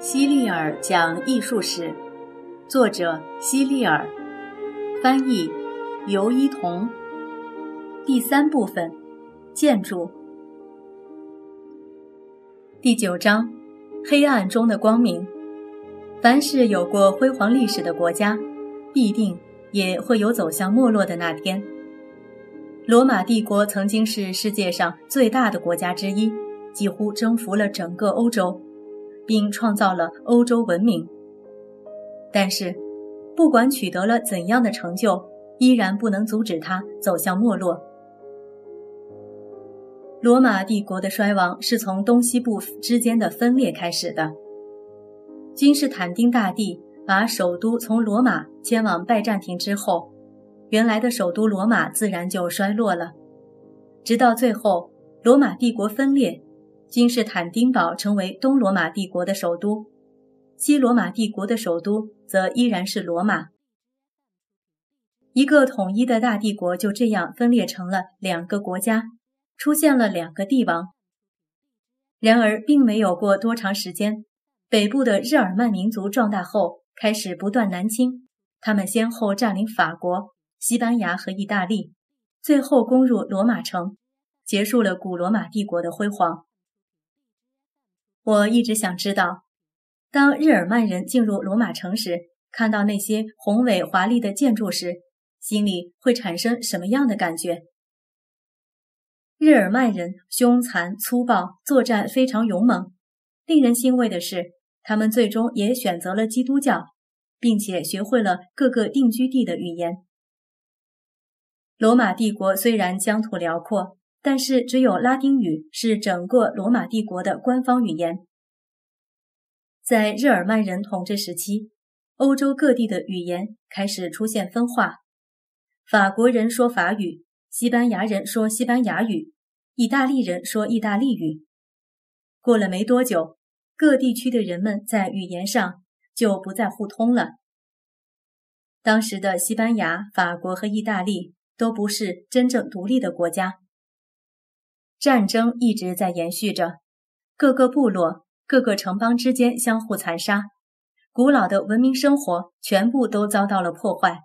希利尔讲艺术史，作者希利尔，翻译尤一彤。第三部分，建筑。第九章，黑暗中的光明。凡是有过辉煌历史的国家，必定也会有走向没落的那天。罗马帝国曾经是世界上最大的国家之一，几乎征服了整个欧洲。并创造了欧洲文明。但是，不管取得了怎样的成就，依然不能阻止它走向没落。罗马帝国的衰亡是从东西部之间的分裂开始的。君士坦丁大帝把首都从罗马迁往拜占庭之后，原来的首都罗马自然就衰落了，直到最后，罗马帝国分裂。君士坦丁堡成为东罗马帝国的首都，西罗马帝国的首都则依然是罗马。一个统一的大帝国就这样分裂成了两个国家，出现了两个帝王。然而，并没有过多长时间，北部的日耳曼民族壮大后，开始不断南侵。他们先后占领法国、西班牙和意大利，最后攻入罗马城，结束了古罗马帝国的辉煌。我一直想知道，当日耳曼人进入罗马城时，看到那些宏伟华丽的建筑时，心里会产生什么样的感觉？日耳曼人凶残粗暴，作战非常勇猛。令人欣慰的是，他们最终也选择了基督教，并且学会了各个定居地的语言。罗马帝国虽然疆土辽阔。但是，只有拉丁语是整个罗马帝国的官方语言。在日耳曼人统治时期，欧洲各地的语言开始出现分化：法国人说法语，西班牙人说西班牙语，意大利人说意大利语。过了没多久，各地区的人们在语言上就不再互通了。当时的西班牙、法国和意大利都不是真正独立的国家。战争一直在延续着，各个部落、各个城邦之间相互残杀，古老的文明生活全部都遭到了破坏，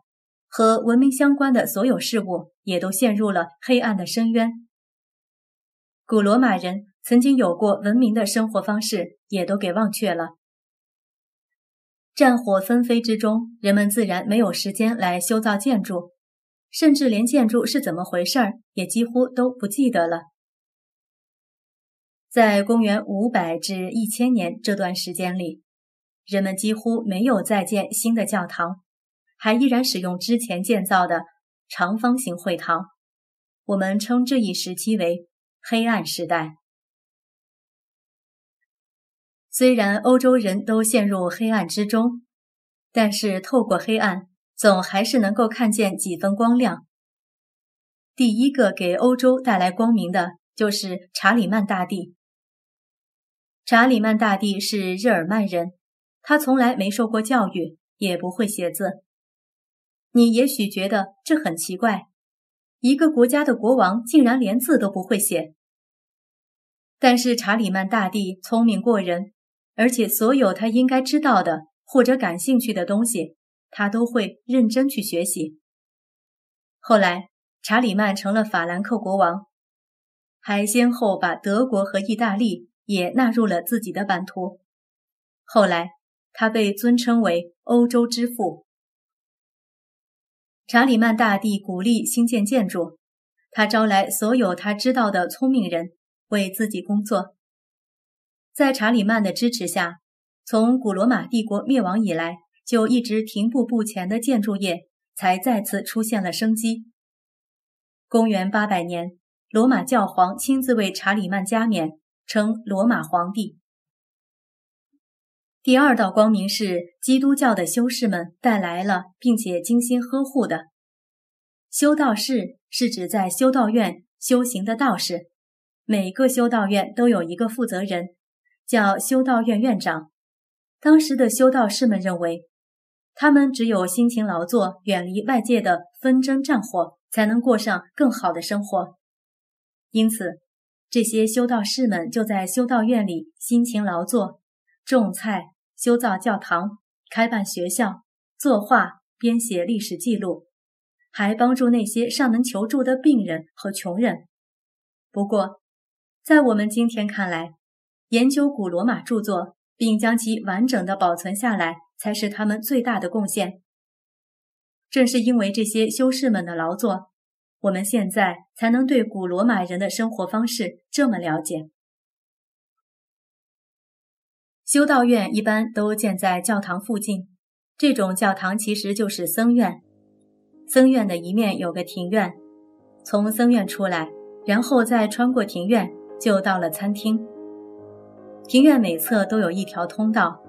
和文明相关的所有事物也都陷入了黑暗的深渊。古罗马人曾经有过文明的生活方式，也都给忘却了。战火纷飞之中，人们自然没有时间来修造建筑，甚至连建筑是怎么回事儿也几乎都不记得了。在公元五百至一千年这段时间里，人们几乎没有再建新的教堂，还依然使用之前建造的长方形会堂。我们称这一时期为黑暗时代。虽然欧洲人都陷入黑暗之中，但是透过黑暗，总还是能够看见几分光亮。第一个给欧洲带来光明的就是查理曼大帝。查理曼大帝是日耳曼人，他从来没受过教育，也不会写字。你也许觉得这很奇怪，一个国家的国王竟然连字都不会写。但是查理曼大帝聪明过人，而且所有他应该知道的或者感兴趣的东西，他都会认真去学习。后来，查理曼成了法兰克国王，还先后把德国和意大利。也纳入了自己的版图。后来，他被尊称为“欧洲之父”。查理曼大帝鼓励新建建筑，他招来所有他知道的聪明人为自己工作。在查理曼的支持下，从古罗马帝国灭亡以来就一直停步不前的建筑业才再次出现了生机。公元八百年，罗马教皇亲自为查理曼加冕。称罗马皇帝。第二道光明是基督教的修士们带来了，并且精心呵护的。修道士是指在修道院修行的道士，每个修道院都有一个负责人，叫修道院院长。当时的修道士们认为，他们只有辛勤劳作，远离外界的纷争战火，才能过上更好的生活。因此。这些修道士们就在修道院里辛勤劳作，种菜、修造教堂、开办学校、作画、编写历史记录，还帮助那些上门求助的病人和穷人。不过，在我们今天看来，研究古罗马著作并将其完整的保存下来，才是他们最大的贡献。正是因为这些修士们的劳作，我们现在才能对古罗马人的生活方式这么了解。修道院一般都建在教堂附近，这种教堂其实就是僧院。僧院的一面有个庭院，从僧院出来，然后再穿过庭院，就到了餐厅。庭院每侧都有一条通道，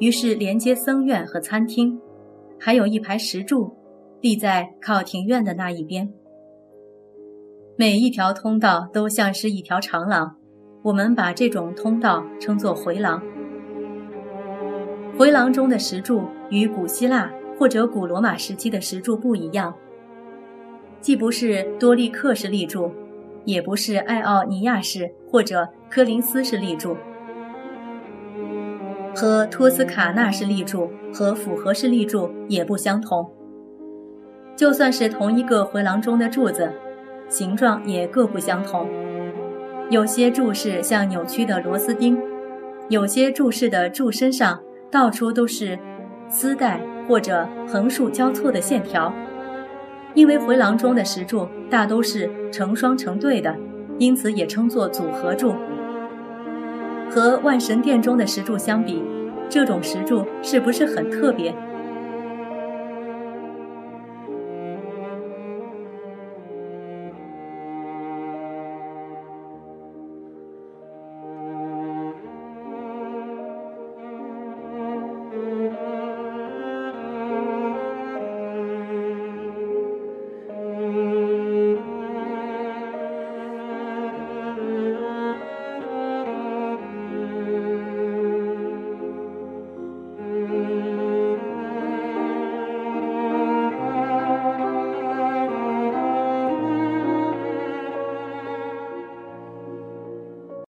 于是连接僧院和餐厅。还有一排石柱，立在靠庭院的那一边。每一条通道都像是一条长廊，我们把这种通道称作回廊。回廊中的石柱与古希腊或者古罗马时期的石柱不一样，既不是多利克式立柱，也不是爱奥尼亚式或者科林斯式立柱。和托斯卡纳式立柱和复合式立柱也不相同。就算是同一个回廊中的柱子，形状也各不相同。有些柱式像扭曲的螺丝钉，有些柱式的柱身上到处都是丝带或者横竖交错的线条。因为回廊中的石柱大都是成双成对的，因此也称作组合柱。和万神殿中的石柱相比，这种石柱是不是很特别？